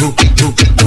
move, move,